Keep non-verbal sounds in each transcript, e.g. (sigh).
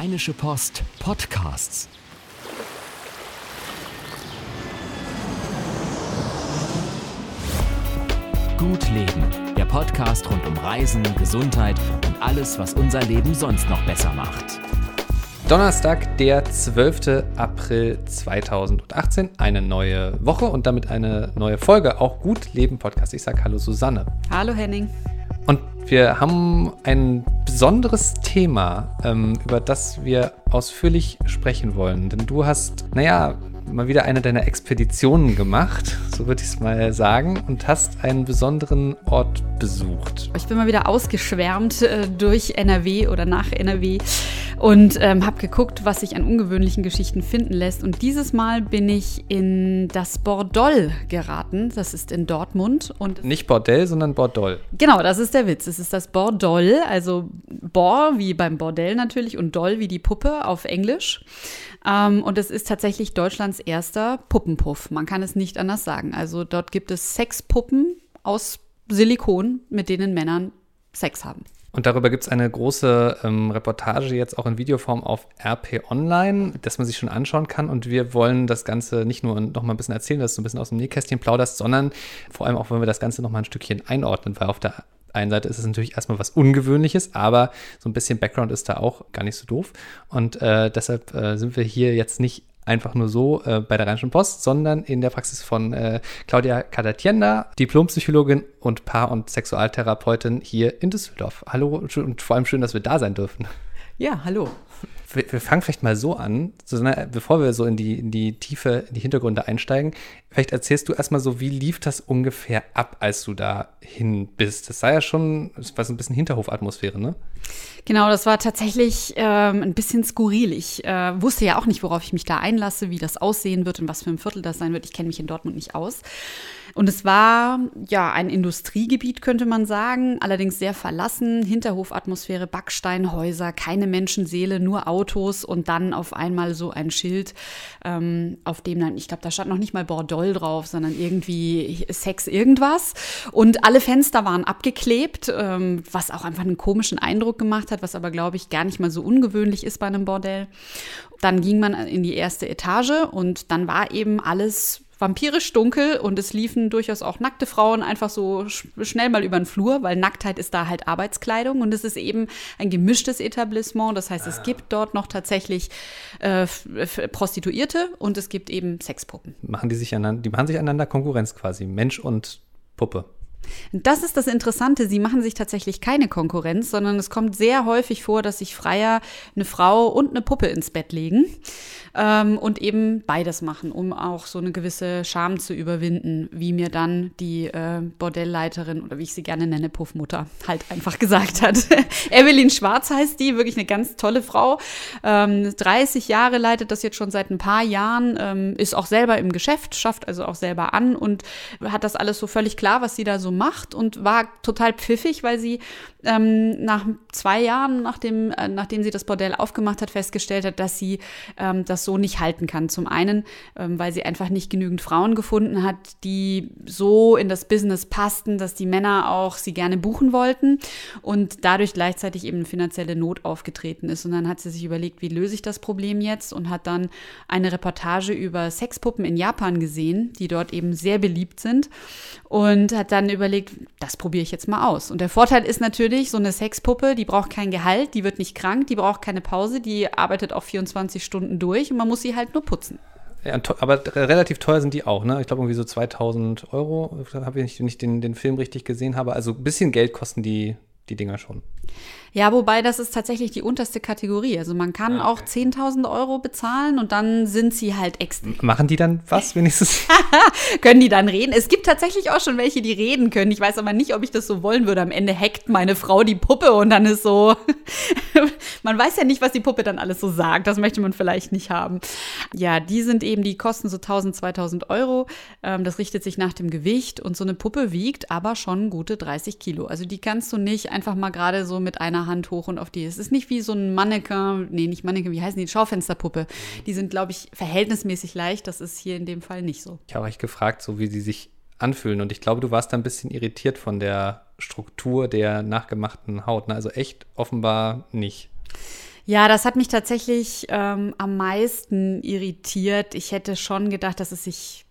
Rheinische Post Podcasts. Gut Leben, der Podcast rund um Reisen, Gesundheit und alles, was unser Leben sonst noch besser macht. Donnerstag, der 12. April 2018, eine neue Woche und damit eine neue Folge, auch Gut Leben Podcast. Ich sage Hallo Susanne. Hallo Henning. Und wir haben ein besonderes Thema, ähm, über das wir ausführlich sprechen wollen. Denn du hast, naja, mal wieder eine deiner Expeditionen gemacht, (laughs) so würde ich es mal sagen, und hast einen besonderen Ort besucht. Ich bin mal wieder ausgeschwärmt äh, durch NRW oder nach NRW und ähm, habe geguckt, was sich an ungewöhnlichen Geschichten finden lässt. Und dieses Mal bin ich in das Bordoll geraten. Das ist in Dortmund. Und Nicht Bordell, sondern Bordoll. Genau, das ist der Witz. Es ist das Bordoll, also Bor wie beim Bordell natürlich und Doll wie die Puppe auf Englisch. Ähm, und es ist tatsächlich Deutschlands erster Puppenpuff. Man kann es nicht anders sagen. Also dort gibt es Sexpuppen aus Silikon, mit denen Männern Sex haben. Und darüber gibt es eine große ähm, Reportage jetzt auch in Videoform auf RP Online, dass man sich schon anschauen kann. Und wir wollen das Ganze nicht nur noch mal ein bisschen erzählen, dass du ein bisschen aus dem Nähkästchen plauderst, sondern vor allem auch wollen wir das Ganze noch mal ein Stückchen einordnen, weil auf der einen Seite ist es natürlich erstmal was Ungewöhnliches, aber so ein bisschen Background ist da auch gar nicht so doof. Und äh, deshalb äh, sind wir hier jetzt nicht einfach nur so äh, bei der Rheinischen Post, sondern in der Praxis von äh, Claudia Cadatienda, Diplompsychologin und Paar- und Sexualtherapeutin hier in Düsseldorf. Hallo und vor allem schön, dass wir da sein dürfen. Ja, hallo. Wir, wir fangen vielleicht mal so an, Susanne, bevor wir so in die, in die Tiefe, in die Hintergründe einsteigen. Vielleicht erzählst du erstmal so, wie lief das ungefähr ab, als du da hin bist? Das sei ja schon, das war so ein bisschen Hinterhofatmosphäre, ne? Genau, das war tatsächlich ähm, ein bisschen skurril. Ich äh, wusste ja auch nicht, worauf ich mich da einlasse, wie das aussehen wird und was für ein Viertel das sein wird. Ich kenne mich in Dortmund nicht aus. Und es war ja ein Industriegebiet, könnte man sagen, allerdings sehr verlassen. Hinterhofatmosphäre, Backsteinhäuser, keine Menschenseele, nur Autos und dann auf einmal so ein Schild, ähm, auf dem dann, ich glaube, da stand noch nicht mal Bordoll drauf, sondern irgendwie Sex irgendwas. Und alle Fenster waren abgeklebt, ähm, was auch einfach einen komischen Eindruck gemacht hat, was aber, glaube ich, gar nicht mal so ungewöhnlich ist bei einem Bordell. Dann ging man in die erste Etage und dann war eben alles vampirisch dunkel und es liefen durchaus auch nackte Frauen einfach so schnell mal über den Flur, weil Nacktheit ist da halt Arbeitskleidung und es ist eben ein gemischtes Etablissement. Das heißt, es gibt dort noch tatsächlich äh, Prostituierte und es gibt eben Sexpuppen. Machen die sich einander, die machen sich einander Konkurrenz quasi, Mensch und Puppe. Das ist das Interessante. Sie machen sich tatsächlich keine Konkurrenz, sondern es kommt sehr häufig vor, dass sich Freier eine Frau und eine Puppe ins Bett legen ähm, und eben beides machen, um auch so eine gewisse Scham zu überwinden, wie mir dann die äh, Bordellleiterin oder wie ich sie gerne nenne, Puffmutter, halt einfach gesagt hat. (laughs) Evelyn Schwarz heißt die, wirklich eine ganz tolle Frau. Ähm, 30 Jahre leitet das jetzt schon seit ein paar Jahren, ähm, ist auch selber im Geschäft, schafft also auch selber an und hat das alles so völlig klar, was sie da so macht und war total pfiffig, weil sie ähm, nach zwei Jahren, nachdem, äh, nachdem sie das Bordell aufgemacht hat, festgestellt hat, dass sie ähm, das so nicht halten kann. Zum einen, ähm, weil sie einfach nicht genügend Frauen gefunden hat, die so in das Business passten, dass die Männer auch sie gerne buchen wollten und dadurch gleichzeitig eben finanzielle Not aufgetreten ist. Und dann hat sie sich überlegt, wie löse ich das Problem jetzt und hat dann eine Reportage über Sexpuppen in Japan gesehen, die dort eben sehr beliebt sind und hat dann überlegt, das probiere ich jetzt mal aus. Und der Vorteil ist natürlich, so eine Sexpuppe, die braucht kein Gehalt, die wird nicht krank, die braucht keine Pause, die arbeitet auch 24 Stunden durch und man muss sie halt nur putzen. Ja, aber relativ teuer sind die auch, ne? Ich glaube irgendwie so 2000 Euro, habe ich nicht den, den Film richtig gesehen habe. Also ein bisschen Geld kosten die, die Dinger schon. Ja, wobei das ist tatsächlich die unterste Kategorie. Also man kann ah, okay. auch 10.000 Euro bezahlen und dann sind sie halt extra. Machen die dann was wenigstens? (laughs) können die dann reden? Es gibt tatsächlich auch schon welche, die reden können. Ich weiß aber nicht, ob ich das so wollen würde. Am Ende hackt meine Frau die Puppe und dann ist so. (laughs) man weiß ja nicht, was die Puppe dann alles so sagt. Das möchte man vielleicht nicht haben. Ja, die sind eben, die kosten so 1.000, 2.000 Euro. Ähm, das richtet sich nach dem Gewicht und so eine Puppe wiegt aber schon gute 30 Kilo. Also die kannst du nicht einfach mal gerade so mit einer Hand hoch und auf die. Es ist nicht wie so ein Mannequin, nee, nicht Mannequin, wie heißen die? Schaufensterpuppe. Die sind, glaube ich, verhältnismäßig leicht. Das ist hier in dem Fall nicht so. Ich habe euch gefragt, so wie sie sich anfühlen. Und ich glaube, du warst da ein bisschen irritiert von der Struktur der nachgemachten Haut. Ne? Also echt offenbar nicht. Ja, das hat mich tatsächlich ähm, am meisten irritiert. Ich hätte schon gedacht, dass es sich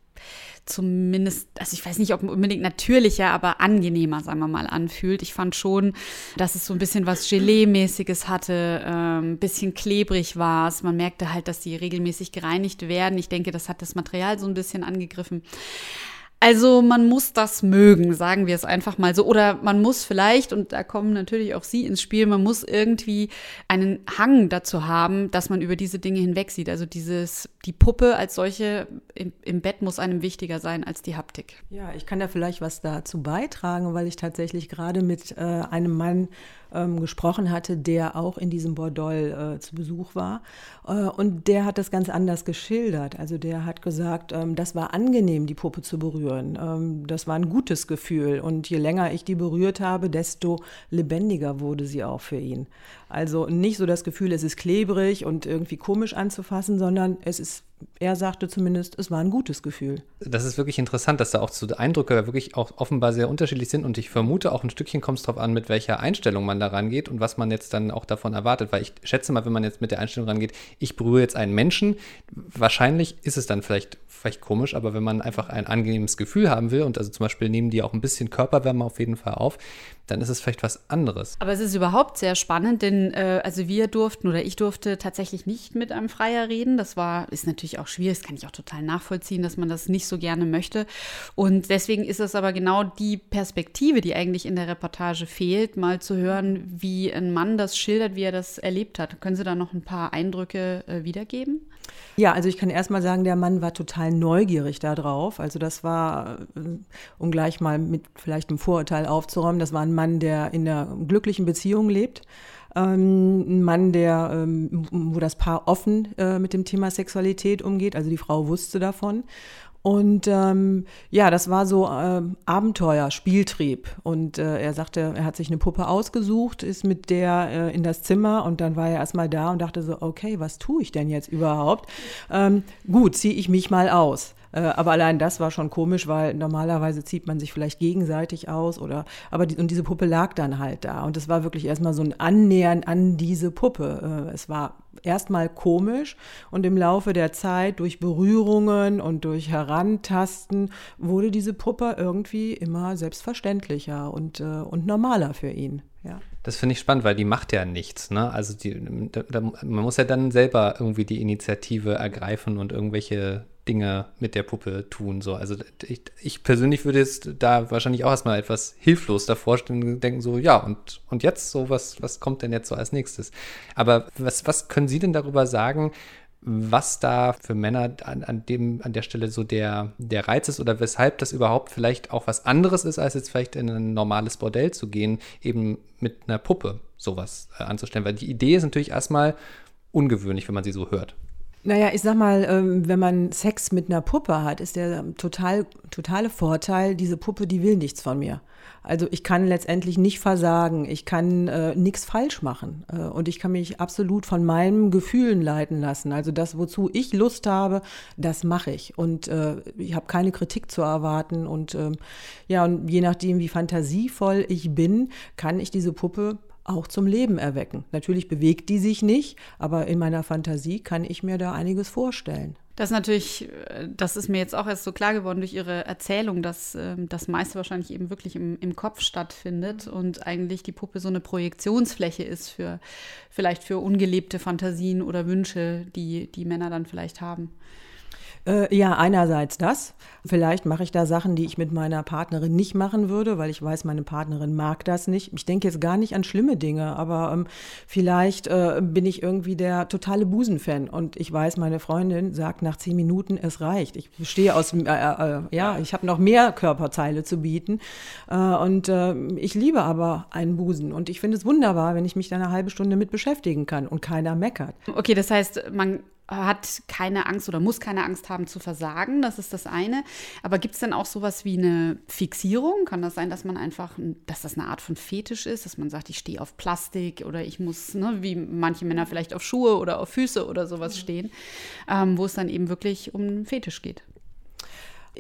zumindest, also ich weiß nicht, ob unbedingt natürlicher, aber angenehmer, sagen wir mal, anfühlt. Ich fand schon, dass es so ein bisschen was Gelee-mäßiges hatte, ein ähm, bisschen klebrig war es. Man merkte halt, dass die regelmäßig gereinigt werden. Ich denke, das hat das Material so ein bisschen angegriffen. Also man muss das mögen, sagen wir es einfach mal so. Oder man muss vielleicht, und da kommen natürlich auch Sie ins Spiel, man muss irgendwie einen Hang dazu haben, dass man über diese Dinge hinwegsieht. Also dieses, die Puppe als solche im, im Bett muss einem wichtiger sein als die Haptik. Ja, ich kann da vielleicht was dazu beitragen, weil ich tatsächlich gerade mit äh, einem Mann ähm, gesprochen hatte, der auch in diesem Bordell äh, zu Besuch war. Äh, und der hat das ganz anders geschildert. Also der hat gesagt, ähm, das war angenehm, die Puppe zu berühren. Ähm, das war ein gutes Gefühl. Und je länger ich die berührt habe, desto lebendiger wurde sie auch für ihn. Also nicht so das Gefühl, es ist klebrig und irgendwie komisch anzufassen, sondern es ist er sagte zumindest, es war ein gutes Gefühl. Das ist wirklich interessant, dass da auch so Eindrücke wirklich auch offenbar sehr unterschiedlich sind und ich vermute auch ein Stückchen kommt es darauf an, mit welcher Einstellung man da rangeht und was man jetzt dann auch davon erwartet, weil ich schätze mal, wenn man jetzt mit der Einstellung rangeht, ich berühre jetzt einen Menschen, wahrscheinlich ist es dann vielleicht, vielleicht komisch, aber wenn man einfach ein angenehmes Gefühl haben will und also zum Beispiel nehmen die auch ein bisschen Körperwärme auf jeden Fall auf, dann ist es vielleicht was anderes. Aber es ist überhaupt sehr spannend, denn äh, also wir durften oder ich durfte tatsächlich nicht mit einem Freier reden. Das war, ist natürlich auch schwierig, das kann ich auch total nachvollziehen, dass man das nicht so gerne möchte. Und deswegen ist es aber genau die Perspektive, die eigentlich in der Reportage fehlt, mal zu hören, wie ein Mann das schildert, wie er das erlebt hat. Können Sie da noch ein paar Eindrücke äh, wiedergeben? Ja, also ich kann erst mal sagen, der Mann war total neugierig darauf. Also das war, äh, um gleich mal mit vielleicht einem Vorurteil aufzuräumen, das war ein Mann, der in einer glücklichen Beziehung lebt. Ähm, ein Mann, der, ähm, wo das Paar offen äh, mit dem Thema Sexualität umgeht, also die Frau wusste davon. Und ähm, ja, das war so äh, Abenteuer, Spieltrieb. Und äh, er sagte, er hat sich eine Puppe ausgesucht, ist mit der äh, in das Zimmer und dann war er erstmal da und dachte so, okay, was tue ich denn jetzt überhaupt? Ähm, gut, ziehe ich mich mal aus. Äh, aber allein das war schon komisch, weil normalerweise zieht man sich vielleicht gegenseitig aus oder, aber die, und diese Puppe lag dann halt da. Und es war wirklich erstmal so ein Annähern an diese Puppe. Äh, es war erstmal komisch und im Laufe der Zeit durch Berührungen und durch Herantasten wurde diese Puppe irgendwie immer selbstverständlicher und, äh, und normaler für ihn. Ja. Das finde ich spannend, weil die macht ja nichts. Ne? Also die, da, da, man muss ja dann selber irgendwie die Initiative ergreifen und irgendwelche Dinge mit der Puppe tun. So. Also ich, ich persönlich würde jetzt da wahrscheinlich auch erstmal etwas hilflos davor stehen und denken so, ja, und, und jetzt so, was, was kommt denn jetzt so als nächstes? Aber was, was können Sie denn darüber sagen, was da für Männer an, an, dem, an der Stelle so der, der Reiz ist oder weshalb das überhaupt vielleicht auch was anderes ist, als jetzt vielleicht in ein normales Bordell zu gehen, eben mit einer Puppe sowas äh, anzustellen. Weil die Idee ist natürlich erstmal ungewöhnlich, wenn man sie so hört. Naja, ich sag mal, ähm, wenn man Sex mit einer Puppe hat, ist der total, totale Vorteil, diese Puppe, die will nichts von mir. Also ich kann letztendlich nicht versagen, ich kann äh, nichts falsch machen äh, und ich kann mich absolut von meinen Gefühlen leiten lassen. Also das, wozu ich Lust habe, das mache ich und äh, ich habe keine Kritik zu erwarten und ähm, ja, und je nachdem, wie fantasievoll ich bin, kann ich diese Puppe auch zum Leben erwecken. Natürlich bewegt die sich nicht, aber in meiner Fantasie kann ich mir da einiges vorstellen. Das ist natürlich, äh, das ist mir jetzt auch erst so klar geworden durch Ihre Erzählung, dass ähm, das meiste wahrscheinlich eben wirklich im, im Kopf stattfindet und eigentlich die Puppe so eine Projektionsfläche ist für vielleicht für ungelebte Fantasien oder Wünsche, die die Männer dann vielleicht haben. Äh, ja, einerseits das. Vielleicht mache ich da Sachen, die ich mit meiner Partnerin nicht machen würde, weil ich weiß, meine Partnerin mag das nicht. Ich denke jetzt gar nicht an schlimme Dinge, aber ähm, vielleicht äh, bin ich irgendwie der totale Busenfan und ich weiß, meine Freundin sagt nach zehn Minuten, es reicht. Ich bestehe aus, äh, äh, ja, ich habe noch mehr Körperteile zu bieten äh, und äh, ich liebe aber einen Busen und ich finde es wunderbar, wenn ich mich da eine halbe Stunde mit beschäftigen kann und keiner meckert. Okay, das heißt, man hat keine Angst oder muss keine Angst haben zu versagen, das ist das eine. Aber gibt es denn auch sowas wie eine Fixierung? Kann das sein, dass man einfach, dass das eine Art von Fetisch ist, dass man sagt, ich stehe auf Plastik oder ich muss, ne, wie manche Männer vielleicht auf Schuhe oder auf Füße oder sowas stehen, ähm, wo es dann eben wirklich um einen Fetisch geht?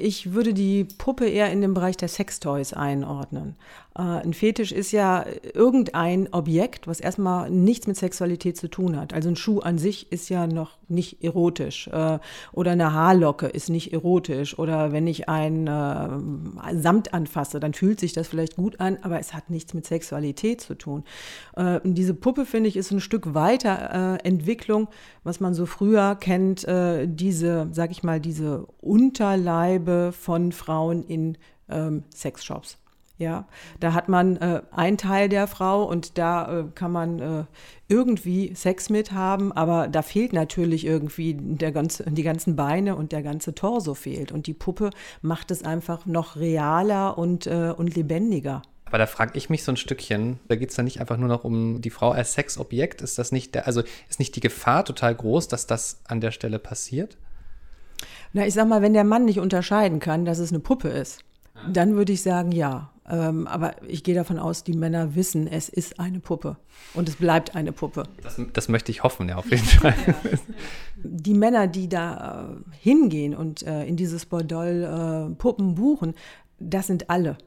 Ich würde die Puppe eher in den Bereich der Sextoys einordnen. Äh, ein Fetisch ist ja irgendein Objekt, was erstmal nichts mit Sexualität zu tun hat. Also ein Schuh an sich ist ja noch nicht erotisch. Äh, oder eine Haarlocke ist nicht erotisch. Oder wenn ich ein äh, Samt anfasse, dann fühlt sich das vielleicht gut an, aber es hat nichts mit Sexualität zu tun. diese Puppe, finde ich, ist ein Stück weiter Entwicklung, was man so früher kennt, diese, sag ich mal, diese Unterleibe von Frauen in ähm, Sexshops. Ja, da hat man äh, einen Teil der Frau und da äh, kann man äh, irgendwie Sex mit haben, aber da fehlt natürlich irgendwie der ganze, die ganzen Beine und der ganze Torso fehlt. Und die Puppe macht es einfach noch realer und, äh, und lebendiger. Aber da frage ich mich so ein Stückchen, da geht es dann nicht einfach nur noch um die Frau als Sexobjekt. Ist das nicht der, also ist nicht die Gefahr total groß, dass das an der Stelle passiert? Na, ich sag mal, wenn der Mann nicht unterscheiden kann, dass es eine Puppe ist, dann würde ich sagen, ja. Ähm, aber ich gehe davon aus, die Männer wissen, es ist eine Puppe und es bleibt eine Puppe. Das, das möchte ich hoffen, ja, auf jeden Fall. Die Männer, die da äh, hingehen und äh, in dieses Bordell äh, Puppen buchen, das sind alle.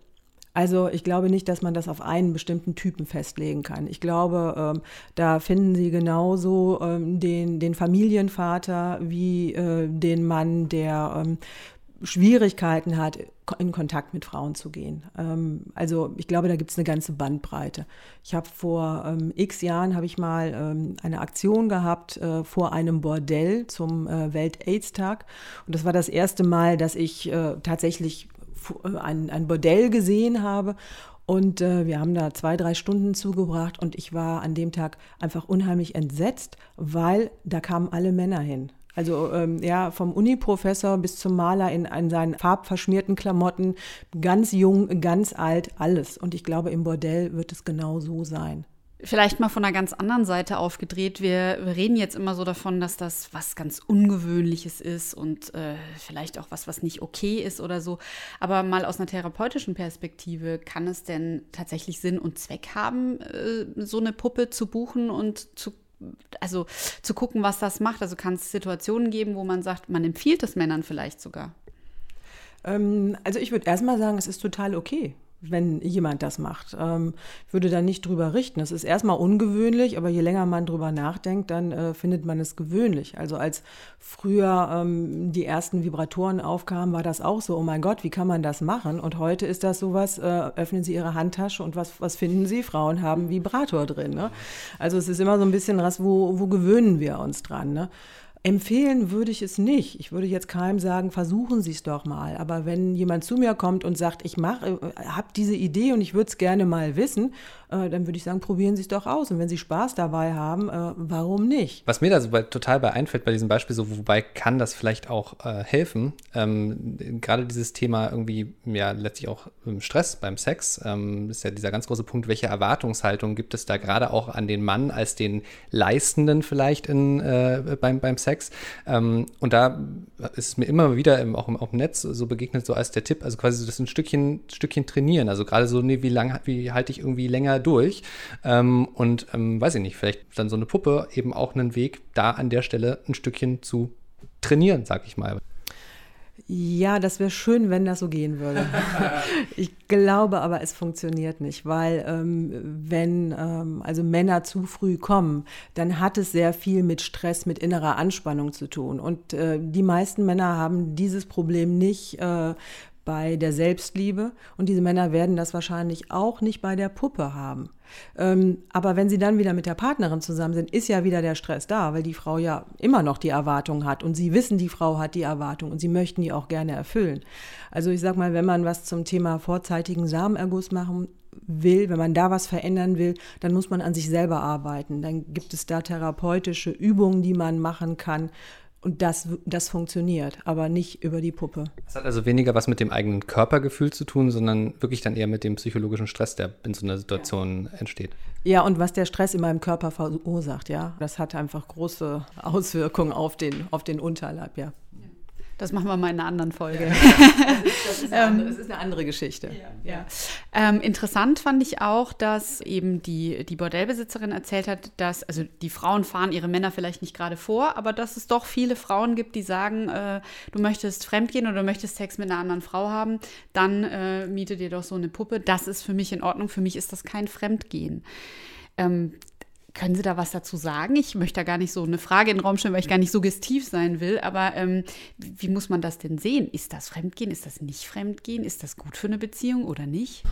Also ich glaube nicht, dass man das auf einen bestimmten Typen festlegen kann. Ich glaube, ähm, da finden Sie genauso ähm, den, den Familienvater wie äh, den Mann, der ähm, Schwierigkeiten hat, in Kontakt mit Frauen zu gehen. Ähm, also ich glaube, da gibt es eine ganze Bandbreite. Ich habe vor ähm, x Jahren habe ich mal ähm, eine Aktion gehabt äh, vor einem Bordell zum äh, Welt-AIDS-Tag und das war das erste Mal, dass ich äh, tatsächlich ein, ein Bordell gesehen habe und äh, wir haben da zwei, drei Stunden zugebracht und ich war an dem Tag einfach unheimlich entsetzt, weil da kamen alle Männer hin. Also ähm, ja, vom Uni-Professor bis zum Maler in, in seinen farbverschmierten Klamotten, ganz jung, ganz alt, alles. Und ich glaube, im Bordell wird es genau so sein. Vielleicht mal von einer ganz anderen Seite aufgedreht. Wir, reden jetzt immer so davon, dass das was ganz Ungewöhnliches ist und äh, vielleicht auch was, was nicht okay ist oder so. Aber mal aus einer therapeutischen Perspektive, kann es denn tatsächlich Sinn und Zweck haben, äh, so eine Puppe zu buchen und zu also zu gucken, was das macht. Also kann es Situationen geben, wo man sagt, man empfiehlt es Männern vielleicht sogar. Ähm, also ich würde erstmal sagen, es ist total okay wenn jemand das macht. Ähm, ich würde da nicht drüber richten. Das ist erstmal ungewöhnlich, aber je länger man drüber nachdenkt, dann äh, findet man es gewöhnlich. Also als früher ähm, die ersten Vibratoren aufkamen, war das auch so, oh mein Gott, wie kann man das machen? Und heute ist das sowas, äh, öffnen Sie Ihre Handtasche und was, was finden Sie? Frauen haben Vibrator drin. Ne? Also es ist immer so ein bisschen was, wo, wo gewöhnen wir uns dran. Ne? Empfehlen würde ich es nicht. Ich würde jetzt keinem sagen, versuchen Sie es doch mal. Aber wenn jemand zu mir kommt und sagt, ich äh, habe diese Idee und ich würde es gerne mal wissen, äh, dann würde ich sagen, probieren Sie es doch aus. Und wenn Sie Spaß dabei haben, äh, warum nicht? Was mir da so bei, total bei einfällt bei diesem Beispiel, so wobei kann das vielleicht auch äh, helfen, ähm, gerade dieses Thema irgendwie, ja, letztlich auch ähm, Stress beim Sex, ähm, ist ja dieser ganz große Punkt, welche Erwartungshaltung gibt es da gerade auch an den Mann als den Leistenden vielleicht in, äh, beim, beim Sex. Ähm, und da ist mir immer wieder im, auch, im, auch im Netz so begegnet, so als der Tipp, also quasi das ein Stückchen, Stückchen trainieren. Also gerade so, nee, wie lange, wie halte ich irgendwie länger durch. Ähm, und ähm, weiß ich nicht, vielleicht dann so eine Puppe eben auch einen Weg, da an der Stelle ein Stückchen zu trainieren, sag ich mal. Ja, das wäre schön, wenn das so gehen würde. (laughs) ich glaube aber, es funktioniert nicht, weil ähm, wenn ähm, also Männer zu früh kommen, dann hat es sehr viel mit Stress, mit innerer Anspannung zu tun. Und äh, die meisten Männer haben dieses Problem nicht, äh, bei der Selbstliebe und diese Männer werden das wahrscheinlich auch nicht bei der Puppe haben. Ähm, aber wenn sie dann wieder mit der Partnerin zusammen sind, ist ja wieder der Stress da, weil die Frau ja immer noch die Erwartung hat und sie wissen, die Frau hat die Erwartung und sie möchten die auch gerne erfüllen. Also ich sag mal, wenn man was zum Thema vorzeitigen Samenerguss machen will, wenn man da was verändern will, dann muss man an sich selber arbeiten. Dann gibt es da therapeutische Übungen, die man machen kann, und das, das funktioniert, aber nicht über die Puppe. Das hat also weniger was mit dem eigenen Körpergefühl zu tun, sondern wirklich dann eher mit dem psychologischen Stress, der in so einer Situation ja. entsteht. Ja, und was der Stress in meinem Körper verursacht, ja. Das hat einfach große Auswirkungen auf den, auf den Unterleib, ja. Das machen wir mal in einer anderen Folge. Ja, (laughs) das, ist, eine, das ist eine andere Geschichte. Ja, ja. Ähm, interessant fand ich auch, dass eben die, die Bordellbesitzerin erzählt hat, dass, also die Frauen fahren ihre Männer vielleicht nicht gerade vor, aber dass es doch viele Frauen gibt, die sagen, äh, du möchtest fremdgehen oder du möchtest Sex mit einer anderen Frau haben, dann äh, miete dir doch so eine Puppe. Das ist für mich in Ordnung. Für mich ist das kein Fremdgehen. Ähm, können Sie da was dazu sagen? Ich möchte da gar nicht so eine Frage in den Raum stellen, weil ich gar nicht suggestiv sein will. Aber ähm, wie muss man das denn sehen? Ist das Fremdgehen? Ist das nicht Fremdgehen? Ist das gut für eine Beziehung oder nicht?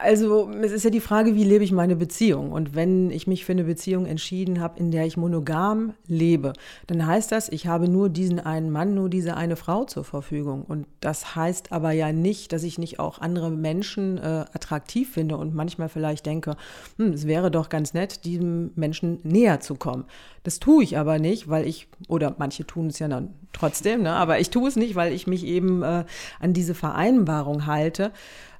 Also es ist ja die Frage, wie lebe ich meine Beziehung? Und wenn ich mich für eine Beziehung entschieden habe, in der ich monogam lebe, dann heißt das, ich habe nur diesen einen Mann, nur diese eine Frau zur Verfügung. Und das heißt aber ja nicht, dass ich nicht auch andere Menschen äh, attraktiv finde und manchmal vielleicht denke, hm, es wäre doch ganz nett, diesem Menschen näher zu kommen. Das tue ich aber nicht, weil ich, oder manche tun es ja dann trotzdem, ne? aber ich tue es nicht, weil ich mich eben äh, an diese Vereinbarung halte.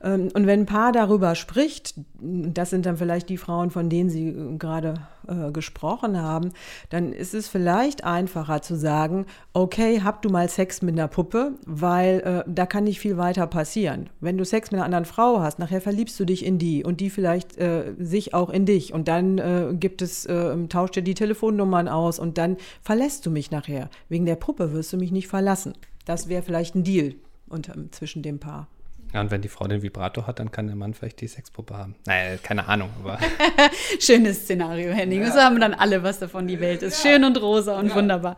Ähm, und wenn ein Paar darüber spricht, das sind dann vielleicht die Frauen, von denen Sie äh, gerade äh, gesprochen haben, dann ist es vielleicht einfacher zu sagen, okay, hab du mal Sex mit einer Puppe, weil äh, da kann nicht viel weiter passieren. Wenn du Sex mit einer anderen Frau hast, nachher verliebst du dich in die und die vielleicht äh, sich auch in dich und dann äh, gibt es, äh, tauscht dir die Telefonnummern aus und dann verlässt du mich nachher. Wegen der Puppe wirst du mich nicht verlassen. Das wäre vielleicht ein Deal unter, zwischen dem Paar. Ja, und wenn die Frau den Vibrator hat, dann kann der Mann vielleicht die Sexpuppe haben. Naja, keine Ahnung, aber. (laughs) Schönes Szenario, Henning. Ja. So haben dann alle was davon, die Welt ist. Ja. Schön und rosa und ja. wunderbar.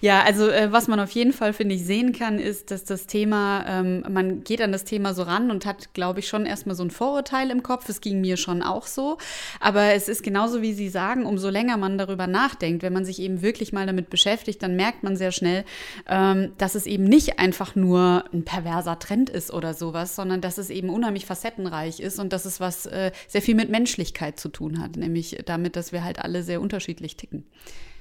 Ja, also äh, was man auf jeden Fall, finde ich, sehen kann, ist, dass das Thema, ähm, man geht an das Thema so ran und hat, glaube ich, schon erstmal so ein Vorurteil im Kopf. Es ging mir schon auch so. Aber es ist genauso, wie Sie sagen, umso länger man darüber nachdenkt, wenn man sich eben wirklich mal damit beschäftigt, dann merkt man sehr schnell, ähm, dass es eben nicht einfach nur ein perverser Trend ist oder sowas, sondern dass es eben unheimlich facettenreich ist und dass es was äh, sehr viel mit Menschlichkeit zu tun hat, nämlich damit, dass wir halt alle sehr unterschiedlich ticken.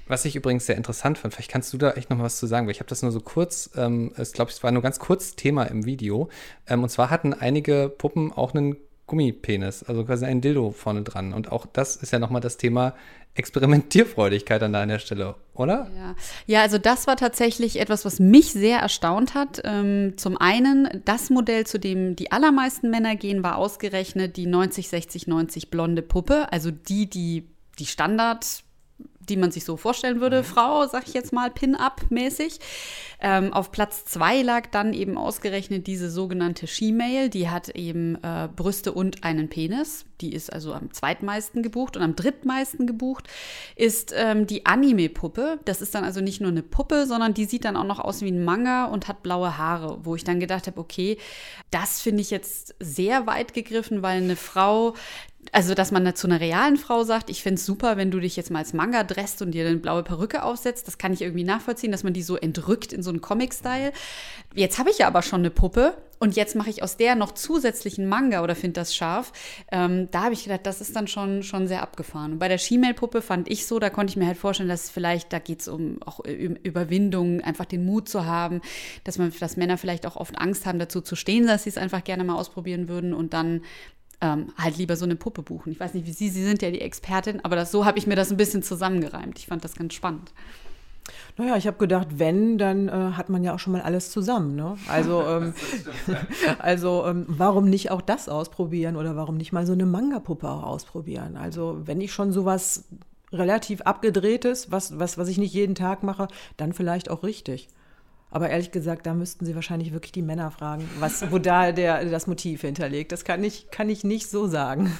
Was ich übrigens sehr interessant fand, vielleicht kannst du da echt noch was zu sagen, weil ich habe das nur so kurz, ähm, ich glaube, es war nur ganz kurz Thema im Video. Ähm, und zwar hatten einige Puppen auch einen Gummipenis, also quasi ein Dildo vorne dran. Und auch das ist ja nochmal das Thema Experimentierfreudigkeit an deiner Stelle, oder? Ja. ja, also das war tatsächlich etwas, was mich sehr erstaunt hat. Ähm, zum einen, das Modell, zu dem die allermeisten Männer gehen, war ausgerechnet die 90, 60, 90 blonde Puppe, also die, die die Standard die man sich so vorstellen würde, mhm. Frau, sag ich jetzt mal, Pin-Up-mäßig. Ähm, auf Platz zwei lag dann eben ausgerechnet diese sogenannte She-Mail. Die hat eben äh, Brüste und einen Penis. Die ist also am zweitmeisten gebucht und am drittmeisten gebucht ist ähm, die Anime-Puppe. Das ist dann also nicht nur eine Puppe, sondern die sieht dann auch noch aus wie ein Manga und hat blaue Haare, wo ich dann gedacht habe, okay, das finde ich jetzt sehr weit gegriffen, weil eine Frau, also, dass man zu einer realen Frau sagt, ich finde es super, wenn du dich jetzt mal als Manga dresst und dir eine blaue Perücke aufsetzt. Das kann ich irgendwie nachvollziehen, dass man die so entrückt in so einen Comic-Style. Jetzt habe ich ja aber schon eine Puppe und jetzt mache ich aus der noch zusätzlichen Manga oder finde das scharf. Ähm, da habe ich gedacht, das ist dann schon, schon sehr abgefahren. Und bei der She-Mail-Puppe fand ich so, da konnte ich mir halt vorstellen, dass vielleicht, da geht es um auch Überwindung, einfach den Mut zu haben, dass man, dass Männer vielleicht auch oft Angst haben, dazu zu stehen, dass sie es einfach gerne mal ausprobieren würden und dann ähm, halt lieber so eine Puppe buchen. Ich weiß nicht, wie Sie, Sie sind ja die Expertin, aber das, so habe ich mir das ein bisschen zusammengereimt. Ich fand das ganz spannend. Naja, ich habe gedacht, wenn, dann äh, hat man ja auch schon mal alles zusammen. Ne? Also, (laughs) ähm, also ähm, warum nicht auch das ausprobieren oder warum nicht mal so eine Manga-Puppe auch ausprobieren? Also wenn ich schon sowas relativ abgedrehtes, was, was, was ich nicht jeden Tag mache, dann vielleicht auch richtig. Aber ehrlich gesagt, da müssten Sie wahrscheinlich wirklich die Männer fragen, was, wo da der, das Motiv hinterlegt. Das kann ich, kann ich nicht so sagen.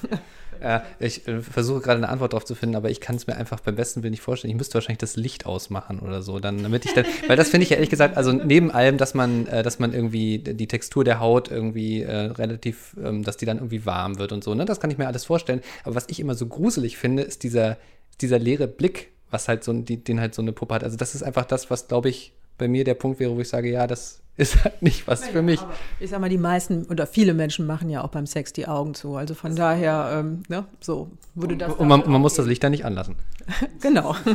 Ja, ich äh, versuche gerade eine Antwort darauf zu finden, aber ich kann es mir einfach beim besten Willen nicht vorstellen. Ich müsste wahrscheinlich das Licht ausmachen oder so, dann, damit ich dann, weil das finde ich ehrlich gesagt, also neben allem, dass man, äh, dass man irgendwie die Textur der Haut irgendwie äh, relativ, ähm, dass die dann irgendwie warm wird und so, ne, das kann ich mir alles vorstellen. Aber was ich immer so gruselig finde, ist dieser, dieser leere Blick, was halt so, den halt so eine Puppe hat. Also das ist einfach das, was, glaube ich, bei mir der Punkt wäre, wo ich sage, ja, das (laughs) ist halt nicht was ja, für mich. ich sag mal, die meisten oder viele Menschen machen ja auch beim Sex die Augen zu. Also von das daher, ähm, ne, so würde das. Und man, man muss das Licht da nicht anlassen. (laughs) genau. (laughs)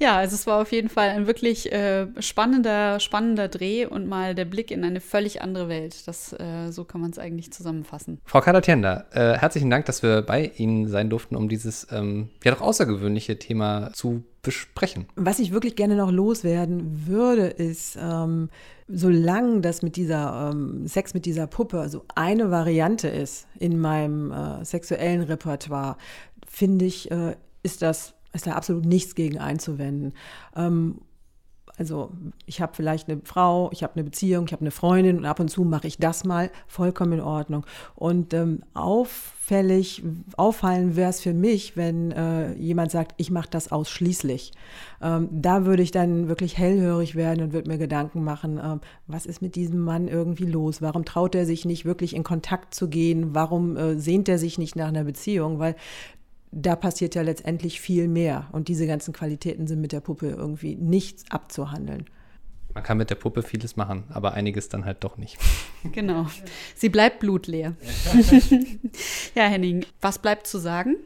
Ja, also es war auf jeden Fall ein wirklich äh, spannender, spannender Dreh und mal der Blick in eine völlig andere Welt. Das, äh, so kann man es eigentlich zusammenfassen. Frau Kadatienda, äh, herzlichen Dank, dass wir bei Ihnen sein durften, um dieses ähm, ja doch außergewöhnliche Thema zu besprechen. Was ich wirklich gerne noch loswerden würde, ist, ähm, solange das mit dieser ähm, Sex mit dieser Puppe so eine Variante ist in meinem äh, sexuellen Repertoire, finde ich, äh, ist das ist da absolut nichts gegen einzuwenden. Ähm, also ich habe vielleicht eine Frau, ich habe eine Beziehung, ich habe eine Freundin und ab und zu mache ich das mal vollkommen in Ordnung. Und ähm, auffällig, auffallen wäre es für mich, wenn äh, jemand sagt, ich mache das ausschließlich. Ähm, da würde ich dann wirklich hellhörig werden und würde mir Gedanken machen, äh, was ist mit diesem Mann irgendwie los? Warum traut er sich nicht wirklich in Kontakt zu gehen? Warum äh, sehnt er sich nicht nach einer Beziehung? Weil da passiert ja letztendlich viel mehr. Und diese ganzen Qualitäten sind mit der Puppe irgendwie nichts abzuhandeln. Man kann mit der Puppe vieles machen, aber einiges dann halt doch nicht. (laughs) Genau. Sie bleibt blutleer. (laughs) ja, Henning, was bleibt zu sagen?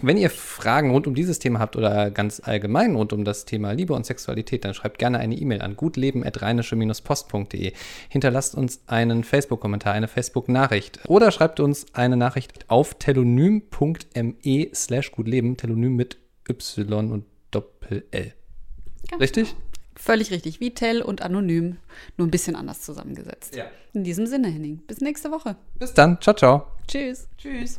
Wenn ihr Fragen rund um dieses Thema habt oder ganz allgemein rund um das Thema Liebe und Sexualität, dann schreibt gerne eine E-Mail an gutleben.rheinische-post.de. Hinterlasst uns einen Facebook-Kommentar, eine Facebook-Nachricht oder schreibt uns eine Nachricht auf telonym.me slash gutleben, telonym mit Y und Doppel-L. Richtig? Völlig richtig. Wie Tell und anonym, nur ein bisschen anders zusammengesetzt. Ja. In diesem Sinne, Henning. Bis nächste Woche. Bis dann. Ciao, ciao. Tschüss. Tschüss.